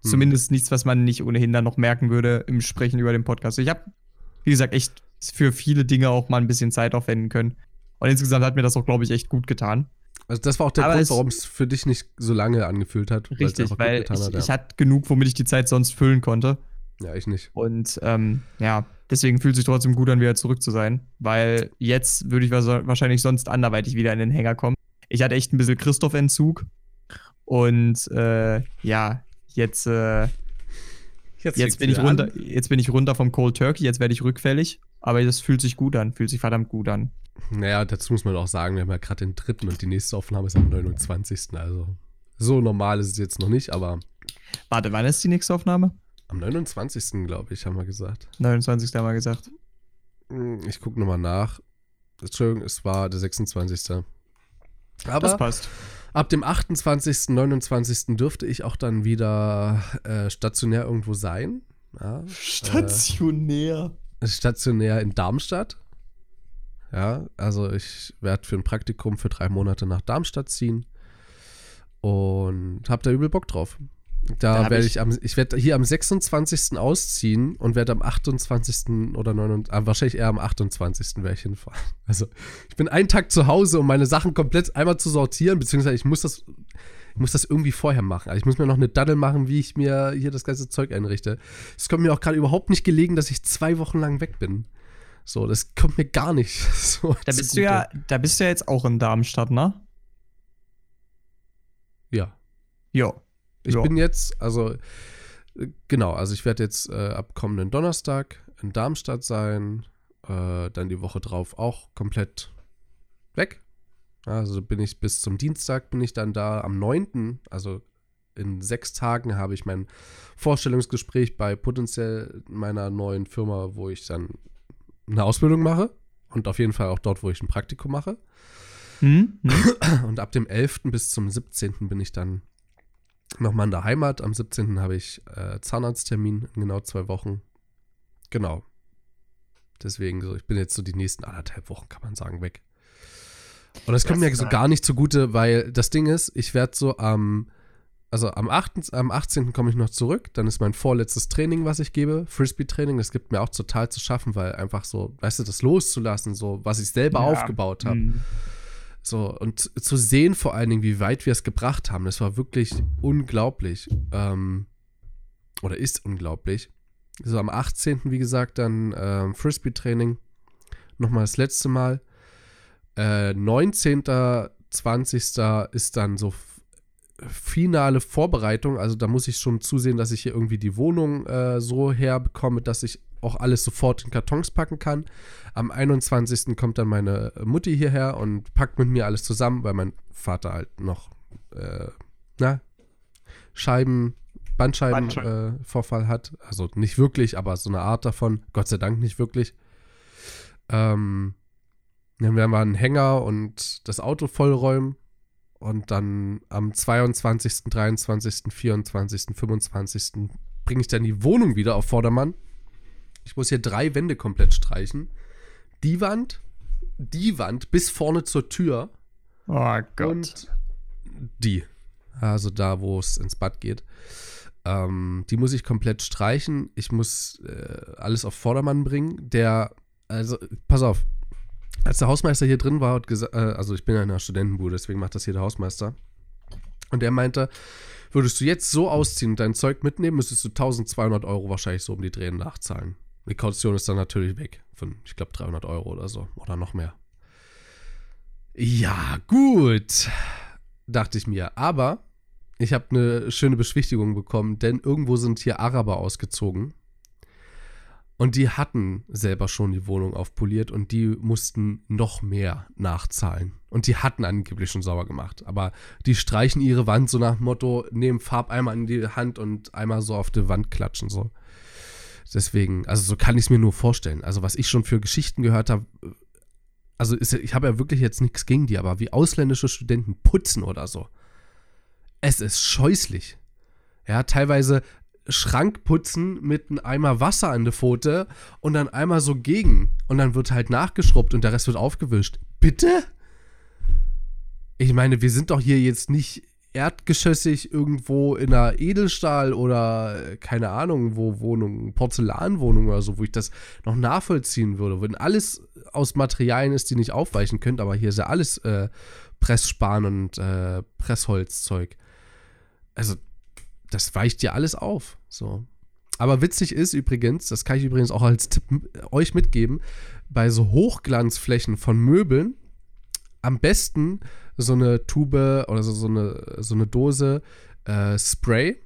Hm. Zumindest nichts, was man nicht ohnehin dann noch merken würde im Sprechen über den Podcast. Ich habe, wie gesagt, echt für viele Dinge auch mal ein bisschen Zeit aufwenden können. Und insgesamt hat mir das auch, glaube ich, echt gut getan. Also das war auch der Aber Grund, warum es für dich nicht so lange angefühlt hat. Richtig, weil ich, hat, ja. ich hatte genug, womit ich die Zeit sonst füllen konnte. Ja, ich nicht. Und ähm, ja, deswegen fühlt es sich trotzdem gut an, wieder zurück zu sein. Weil jetzt würde ich wahrscheinlich sonst anderweitig wieder in den Hänger kommen. Ich hatte echt ein bisschen Christoph-Entzug. Und äh, ja, jetzt, äh, jetzt, jetzt bin ich runter, jetzt bin ich runter vom Cold Turkey, jetzt werde ich rückfällig. Aber das fühlt sich gut an, fühlt sich verdammt gut an. Naja, dazu muss man auch sagen, wir haben ja gerade den dritten und die nächste Aufnahme ist am 29. Also so normal ist es jetzt noch nicht, aber. Warte, wann ist die nächste Aufnahme? Am 29. glaube ich, haben wir gesagt. 29. haben wir gesagt. Hm, ich gucke nochmal nach. Entschuldigung, es war der 26. Aber das passt. Ab dem 28., 29. dürfte ich auch dann wieder äh, stationär irgendwo sein. Ja, stationär. Äh, stationär in Darmstadt. Ja, also ich werde für ein Praktikum für drei Monate nach Darmstadt ziehen und habe da übel Bock drauf. Da, da werde ich, am, ich werde hier am 26. ausziehen und werde am 28. oder 29, äh, wahrscheinlich eher am 28. werde ich hinfahren. Also ich bin einen Tag zu Hause, um meine Sachen komplett einmal zu sortieren, beziehungsweise ich muss das, ich muss das irgendwie vorher machen. Also ich muss mir noch eine Daddel machen, wie ich mir hier das ganze Zeug einrichte. Es kommt mir auch gerade überhaupt nicht gelegen, dass ich zwei Wochen lang weg bin. So, das kommt mir gar nicht. So da bist du ja, da bist du ja jetzt auch in Darmstadt, ne? Ja. Ja. Ich ja. bin jetzt, also genau, also ich werde jetzt äh, ab kommenden Donnerstag in Darmstadt sein, äh, dann die Woche drauf auch komplett weg. Also bin ich bis zum Dienstag bin ich dann da. Am 9., also in sechs Tagen, habe ich mein Vorstellungsgespräch bei potenziell meiner neuen Firma, wo ich dann eine Ausbildung mache und auf jeden Fall auch dort, wo ich ein Praktikum mache. Mhm. Und ab dem 11. bis zum 17. bin ich dann nochmal in der Heimat. Am 17. habe ich äh, Zahnarzttermin in genau zwei Wochen. Genau. Deswegen so, ich bin jetzt so die nächsten anderthalb Wochen, kann man sagen, weg. Und das kommt mir so gar nicht zugute, weil das Ding ist, ich werde so am, also am, 8., am 18. komme ich noch zurück, dann ist mein vorletztes Training, was ich gebe, Frisbee-Training, das gibt mir auch total zu schaffen, weil einfach so, weißt du, das loszulassen, so, was ich selber ja. aufgebaut habe. Mhm. So, und zu sehen vor allen Dingen, wie weit wir es gebracht haben, das war wirklich unglaublich. Ähm, oder ist unglaublich. So am 18. wie gesagt, dann ähm, Frisbee-Training. Nochmal das letzte Mal. Äh, 19. 20. ist dann so finale Vorbereitung. Also da muss ich schon zusehen, dass ich hier irgendwie die Wohnung äh, so herbekomme, dass ich auch alles sofort in Kartons packen kann. Am 21. kommt dann meine Mutti hierher und packt mit mir alles zusammen, weil mein Vater halt noch, äh, na, Scheiben, Bandscheibenvorfall äh, hat. Also nicht wirklich, aber so eine Art davon. Gott sei Dank nicht wirklich. Ähm, dann werden wir einen Hänger und das Auto vollräumen. Und dann am 22., 23., 24., 25. bringe ich dann die Wohnung wieder auf Vordermann. Ich muss hier drei Wände komplett streichen. Die Wand, die Wand bis vorne zur Tür. Oh Gott. Und die. Also da, wo es ins Bad geht. Ähm, die muss ich komplett streichen. Ich muss äh, alles auf Vordermann bringen. Der, also, pass auf. Als der Hausmeister hier drin war, hat gesagt, äh, also ich bin ja in einer Studentenbude, deswegen macht das hier der Hausmeister. Und der meinte, würdest du jetzt so ausziehen und dein Zeug mitnehmen, müsstest du 1200 Euro wahrscheinlich so um die Drehen nachzahlen. Die Kaution ist dann natürlich weg. Von, ich glaube, 300 Euro oder so. Oder noch mehr. Ja, gut. Dachte ich mir. Aber ich habe eine schöne Beschwichtigung bekommen, denn irgendwo sind hier Araber ausgezogen. Und die hatten selber schon die Wohnung aufpoliert und die mussten noch mehr nachzahlen. Und die hatten angeblich schon sauber gemacht. Aber die streichen ihre Wand so nach dem Motto, nehmen Farbeimer in die Hand und einmal so auf die Wand klatschen. So. Deswegen, also so kann ich es mir nur vorstellen. Also was ich schon für Geschichten gehört habe, also ist, ich habe ja wirklich jetzt nichts gegen die, aber wie ausländische Studenten putzen oder so. Es ist scheußlich. Ja, teilweise Schrank putzen mit einem Eimer Wasser an der Pfote und dann einmal so gegen. Und dann wird halt nachgeschrubbt und der Rest wird aufgewischt. Bitte? Ich meine, wir sind doch hier jetzt nicht erdgeschossig irgendwo in einer Edelstahl oder keine Ahnung, wo Wohnung, Porzellanwohnung oder so, wo ich das noch nachvollziehen würde. Wenn alles aus Materialien ist, die nicht aufweichen könnt, aber hier ist ja alles äh, Pressspan und äh, Pressholzzeug. Also, das weicht ja alles auf. So. Aber witzig ist übrigens, das kann ich übrigens auch als Tipp euch mitgeben, bei so Hochglanzflächen von Möbeln am besten so eine Tube oder so, so, eine, so eine Dose äh, Spray,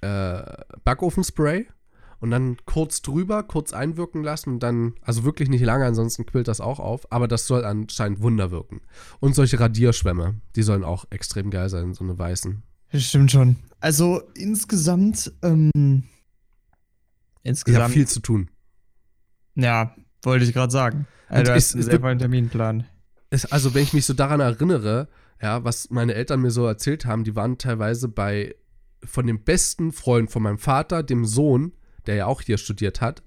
äh, Backofenspray und dann kurz drüber, kurz einwirken lassen und dann, also wirklich nicht lange, ansonsten quillt das auch auf, aber das soll anscheinend Wunder wirken. Und solche Radierschwämme, die sollen auch extrem geil sein, so eine weißen. Das stimmt schon. Also insgesamt, ähm, insgesamt. Ich habe viel zu tun. Ja, wollte ich gerade sagen. Also, du hast einen sehr vollen Terminplan. Ist, also, wenn ich mich so daran erinnere, ja, was meine Eltern mir so erzählt haben, die waren teilweise bei von dem besten Freund von meinem Vater, dem Sohn, der ja auch hier studiert hat,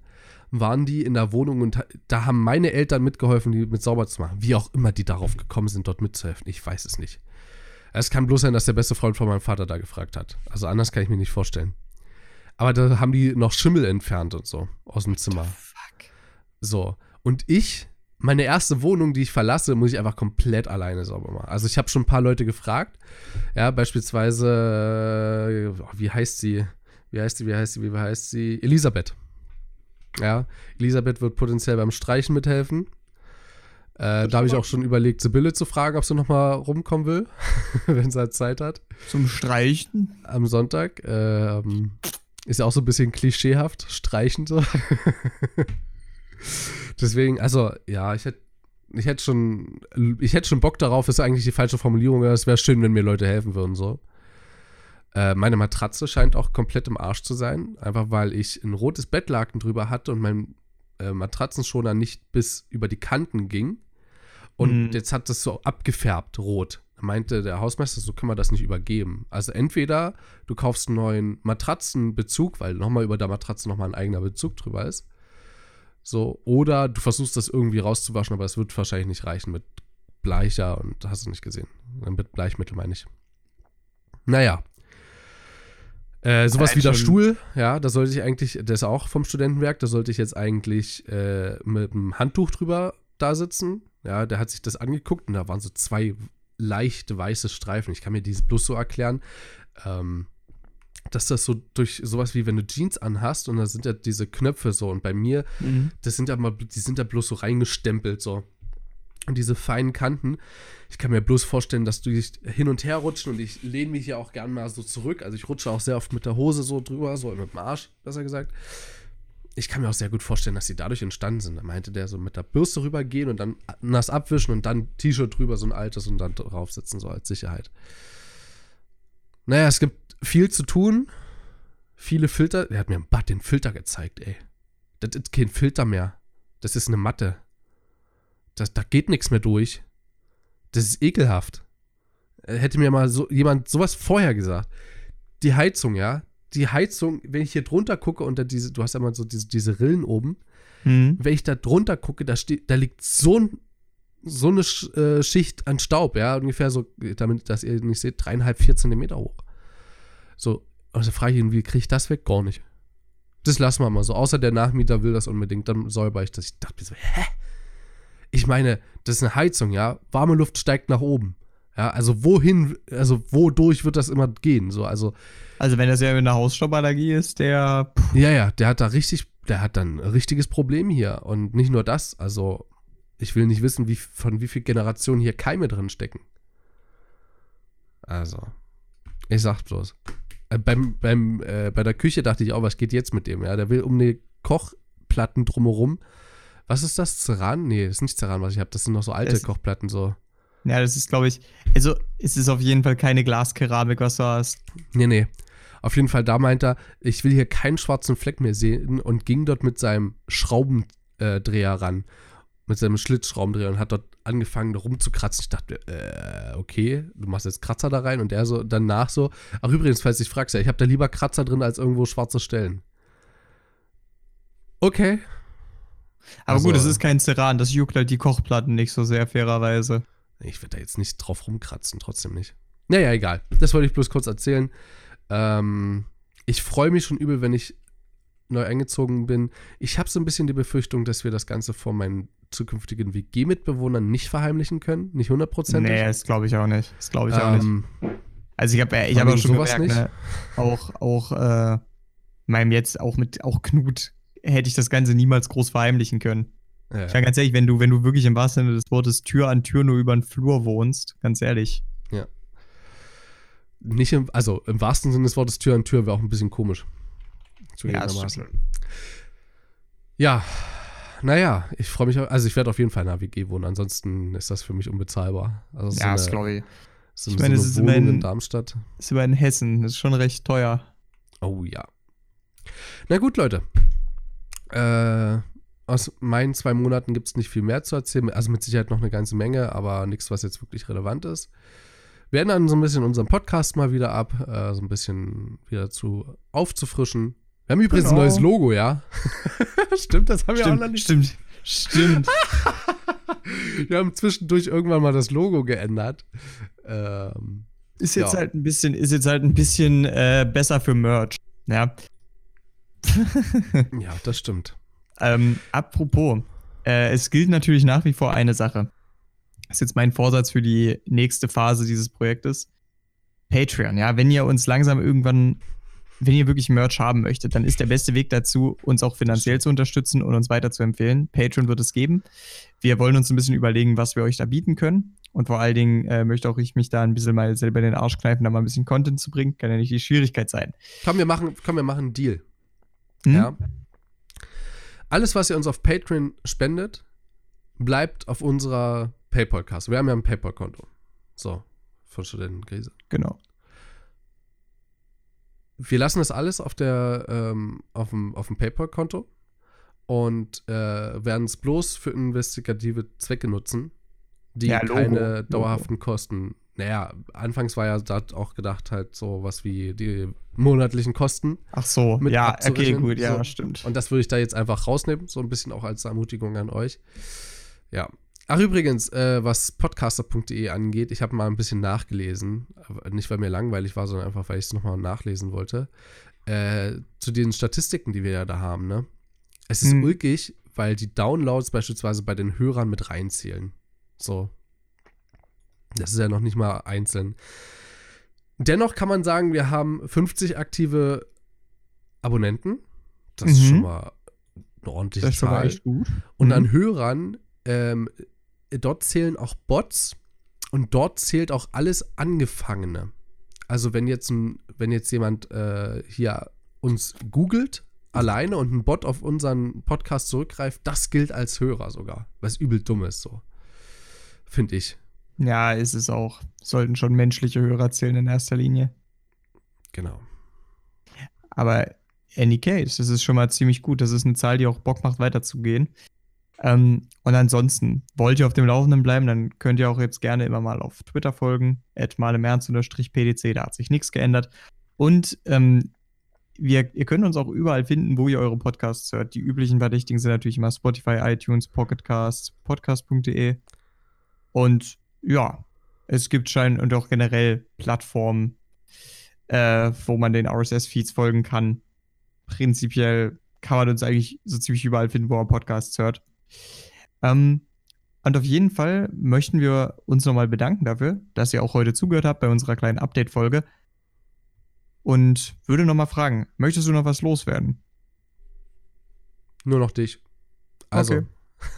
waren die in der Wohnung und da haben meine Eltern mitgeholfen, die mit sauber zu machen. Wie auch immer die darauf gekommen sind, dort mitzuhelfen. Ich weiß es nicht. Es kann bloß sein, dass der beste Freund von meinem Vater da gefragt hat. Also anders kann ich mir nicht vorstellen. Aber da haben die noch Schimmel entfernt und so aus dem Zimmer. Fuck. So. Und ich, meine erste Wohnung, die ich verlasse, muss ich einfach komplett alleine sauber machen. Also ich habe schon ein paar Leute gefragt. Ja, beispielsweise, äh, wie heißt sie? Wie heißt sie? Wie heißt sie? Wie heißt sie? Elisabeth. Ja, Elisabeth wird potenziell beim Streichen mithelfen. Äh, da habe ich auch schon überlegt, Sibylle zu fragen, ob sie nochmal rumkommen will, wenn sie halt Zeit hat. Zum Streichen? Am Sonntag. Ähm, ist ja auch so ein bisschen klischeehaft, streichen so. Deswegen, also, ja, ich hätte ich hätte schon, ich hätte schon Bock darauf, ist eigentlich die falsche Formulierung, es wäre schön, wenn mir Leute helfen würden, so. Äh, meine Matratze scheint auch komplett im Arsch zu sein, einfach weil ich ein rotes Bettlaken drüber hatte und mein äh, Matratzenschoner nicht bis über die Kanten ging. Und mhm. jetzt hat das so abgefärbt, rot. Da meinte der Hausmeister, so können wir das nicht übergeben. Also entweder du kaufst einen neuen Matratzenbezug, weil nochmal über der Matratze nochmal ein eigener Bezug drüber ist. So, oder du versuchst das irgendwie rauszuwaschen, aber es wird wahrscheinlich nicht reichen mit Bleicher und hast du nicht gesehen. Mit Bleichmittel meine ich. Naja. Äh, sowas wie der Stuhl, ja, da sollte ich eigentlich, der ist auch vom Studentenwerk, da sollte ich jetzt eigentlich äh, mit einem Handtuch drüber da sitzen ja, der hat sich das angeguckt und da waren so zwei leichte weiße Streifen. Ich kann mir dieses bloß so erklären, ähm, dass das so durch sowas wie wenn du Jeans anhast und da sind ja diese Knöpfe so und bei mir, mhm. das sind ja mal, die sind ja bloß so reingestempelt so. Und diese feinen Kanten, ich kann mir bloß vorstellen, dass du dich hin und her rutschen und ich lehne mich ja auch gern mal so zurück. Also ich rutsche auch sehr oft mit der Hose so drüber, so mit dem Arsch, besser gesagt. ich kann mir auch sehr gut vorstellen, dass sie dadurch entstanden sind. Da meinte der so mit der Bürste rübergehen und dann nass abwischen und dann T-Shirt drüber, so ein altes und dann draufsetzen, so als Sicherheit. Naja, es gibt viel zu tun. Viele Filter. Er hat mir im Bad den Filter gezeigt, ey. Das ist kein Filter mehr. Das ist eine Matte. Das, da geht nichts mehr durch. Das ist ekelhaft. Hätte mir mal so, jemand sowas vorher gesagt. Die Heizung, ja. Die Heizung, wenn ich hier drunter gucke da diese, du hast ja mal so diese, diese Rillen oben. Mhm. Wenn ich da drunter gucke, da, steht, da liegt so, ein, so eine äh, Schicht an Staub, ja. Ungefähr so, damit, dass ihr nicht seht, dreieinhalb, vier Zentimeter hoch. So, also frage ich ihn, wie kriege ich das weg? Gar nicht. Das lassen wir mal so. Außer der Nachmieter will das unbedingt, dann säuber ich das. Ich dachte mir so, hä? Ich meine, das ist eine Heizung, ja. Warme Luft steigt nach oben. Ja, also wohin, also wodurch wird das immer gehen? So, also. Also wenn das ja eine Hausstauballergie ist, der. Pff. Ja, ja, der hat da richtig, der hat dann ein richtiges Problem hier. Und nicht nur das, also ich will nicht wissen, wie, von wie viel Generationen hier Keime drin stecken. Also, ich sag bloß. Äh, beim, beim, äh, bei der Küche dachte ich auch, was geht jetzt mit dem? Ja, der will um eine Kochplatten drumherum. Was ist das? Ceran? Nee, das ist nicht Ceran, was ich habe. Das sind noch so alte Das- Kochplatten so. Ja, das ist, glaube ich. Also, es ist auf jeden Fall keine Glaskeramik, was du hast. Nee, nee. Auf jeden Fall, da meint er, ich will hier keinen schwarzen Fleck mehr sehen und ging dort mit seinem Schraubendreher ran. Mit seinem Schlitzschraubendreher und hat dort angefangen rumzukratzen. Ich dachte, äh, okay, du machst jetzt Kratzer da rein und er so danach so. Ach, übrigens, falls du dich fragst, ja, ich habe da lieber Kratzer drin als irgendwo schwarze Stellen. Okay. Aber Also- gut, es ist kein Ceran, das juckt halt die Kochplatten nicht so sehr, fairerweise. Ich werde da jetzt nicht drauf rumkratzen, trotzdem nicht. Naja, egal. Das wollte ich bloß kurz erzählen. Ähm, ich freue mich schon übel, wenn ich neu eingezogen bin. Ich habe so ein bisschen die Befürchtung, dass wir das Ganze vor meinen zukünftigen WG-Mitbewohnern nicht verheimlichen können. Nicht hundertprozentig. Nee, das glaube ich auch nicht. Das glaube ich auch nicht. ähm, Also ich habe ich Von hab auch schon gemerkt, ne, auch, auch äh, meinem jetzt, auch mit auch Knut, hätte ich das Ganze niemals groß verheimlichen können. ja, Ich meine, ganz ehrlich, wenn du, wenn du wirklich im wahrsten Sinne des Wortes Tür an Tür nur über den Flur wohnst, ganz ehrlich. nicht im, also im wahrsten Sinne des Wortes Tür an Tür wäre auch ein bisschen komisch. Ja, Zugegebenermaßen. Ja, naja, ich freue mich, also ich werde auf jeden Fall in einer WG wohnen, ansonsten ist das für mich unbezahlbar. Also Ja, das so eine, glaube ich. so ich eine, meine, so es ist Wohnung immerhin- in Darmstadt. Ist aber in Hessen, das ist schon recht teuer. Oh ja. Na gut, Leute. Äh, aus meinen zwei Monaten gibt es nicht viel mehr zu erzählen. Also mit Sicherheit noch eine ganze Menge, aber nichts, was jetzt wirklich relevant ist. Wir ändern so ein bisschen unseren Podcast mal wieder ab, äh, so ein bisschen wieder zu aufzufrischen. Wir haben übrigens Genau. ein neues Logo, ja. Stimmt, das haben wir auch noch Stimmt, nicht. stimmt, stimmt. Wir haben zwischendurch irgendwann mal das Logo geändert. Ähm, Ist jetzt Ja. halt ein bisschen, ist jetzt halt ein bisschen äh, besser für Merch. Ja. ja, das stimmt. Ähm, apropos, äh, es gilt natürlich nach wie vor eine Sache. Das ist jetzt mein Vorsatz für die nächste Phase dieses Projektes. Patreon, ja, wenn ihr uns langsam irgendwann, wenn ihr wirklich Merch haben möchtet, dann ist der beste Weg dazu, uns auch finanziell zu unterstützen und uns weiter zu empfehlen. Patreon wird es geben. Wir wollen uns ein bisschen überlegen, was wir euch da bieten können. Und vor allen Dingen äh, möchte auch ich mich da ein bisschen mal selber in den Arsch kneifen, da mal ein bisschen Content zu bringen. Kann ja nicht die Schwierigkeit sein. Komm, wir machen, komm, wir machen einen Deal. Hm? Ja. Alles, was ihr uns auf Patreon spendet, bleibt auf unserer PayPal-Kasse. Wir haben ja ein PayPal-Konto. So, von Studentenkrise. Genau. Wir lassen das alles auf, der, ähm, auf dem, auf dem PayPal-Konto und äh, werden es bloß für investigative Zwecke nutzen, die Ja, Logo. keine Logo. dauerhaften Kosten. Naja, anfangs war ja da auch gedacht, halt so was wie die monatlichen Kosten. Ach so, Mit ja, okay, gut, ja, so. stimmt. Und das würde ich da jetzt einfach rausnehmen, so ein bisschen auch als Ermutigung an euch. Ja. Ach, übrigens, äh, was podcaster.de angeht, ich habe mal ein bisschen nachgelesen. Nicht, weil mir langweilig war, sondern einfach, weil ich es nochmal nachlesen wollte. Äh, zu den Statistiken, die wir ja da haben, ne? Es ist Hm. ulkig, weil die Downloads beispielsweise bei den Hörern mit reinzählen. So. Das ist ja noch nicht mal einzeln. Dennoch kann man sagen, wir haben 50 aktive Abonnenten. Das ist Mhm. schon mal eine ordentliche Das ist schon mal Zahl. echt gut. Und Mhm. an Hörern, ähm, dort zählen auch Bots und dort zählt auch alles Angefangene. Also wenn jetzt, ein, wenn jetzt jemand äh, hier uns googelt alleine und ein Bot auf unseren Podcast zurückgreift, das gilt als Hörer sogar. Was übel dumm ist, so. Finde ich. Ja, ist es auch. Sollten schon menschliche Hörer zählen in erster Linie. Genau. Aber any case, das ist schon mal ziemlich gut. Das ist eine Zahl, die auch Bock macht, weiterzugehen. Ähm, und ansonsten, wollt ihr auf dem Laufenden bleiben, dann könnt ihr auch jetzt gerne immer mal auf Twitter folgen, mal im Ernst-PDC, da hat sich nichts geändert. Und ähm, wir, ihr könnt uns auch überall finden, wo ihr eure Podcasts hört. Die üblichen Verdächtigen sind natürlich immer Spotify, iTunes, Pocketcasts, podcast.de. Und ja, es gibt schein und auch generell Plattformen, äh, wo man den RSS-Feeds folgen kann. Prinzipiell kann man uns eigentlich so ziemlich überall finden, wo man Podcasts hört. Ähm, und auf jeden Fall möchten wir uns nochmal bedanken dafür, dass ihr auch heute zugehört habt bei unserer kleinen Update-Folge. Und würde nochmal fragen, möchtest du noch was loswerden? Nur noch dich. Also. Okay.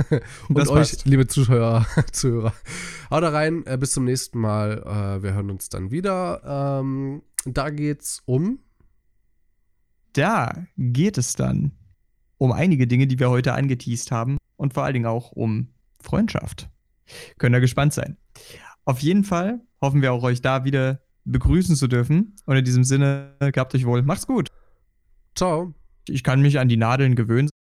und Das euch, passt. liebe Zuschauer, Zuhörer. Haut da rein, äh, bis zum nächsten Mal. Äh, wir hören uns dann wieder. Ähm, da geht's um. Da geht es dann um einige Dinge, die wir heute angeteased haben und vor allen Dingen auch um Freundschaft. Könnt ihr gespannt sein. Auf jeden Fall hoffen wir auch euch da wieder begrüßen zu dürfen. Und in diesem Sinne, gehabt euch wohl. Macht's gut. Ciao. Ich kann mich an die Nadeln gewöhnen.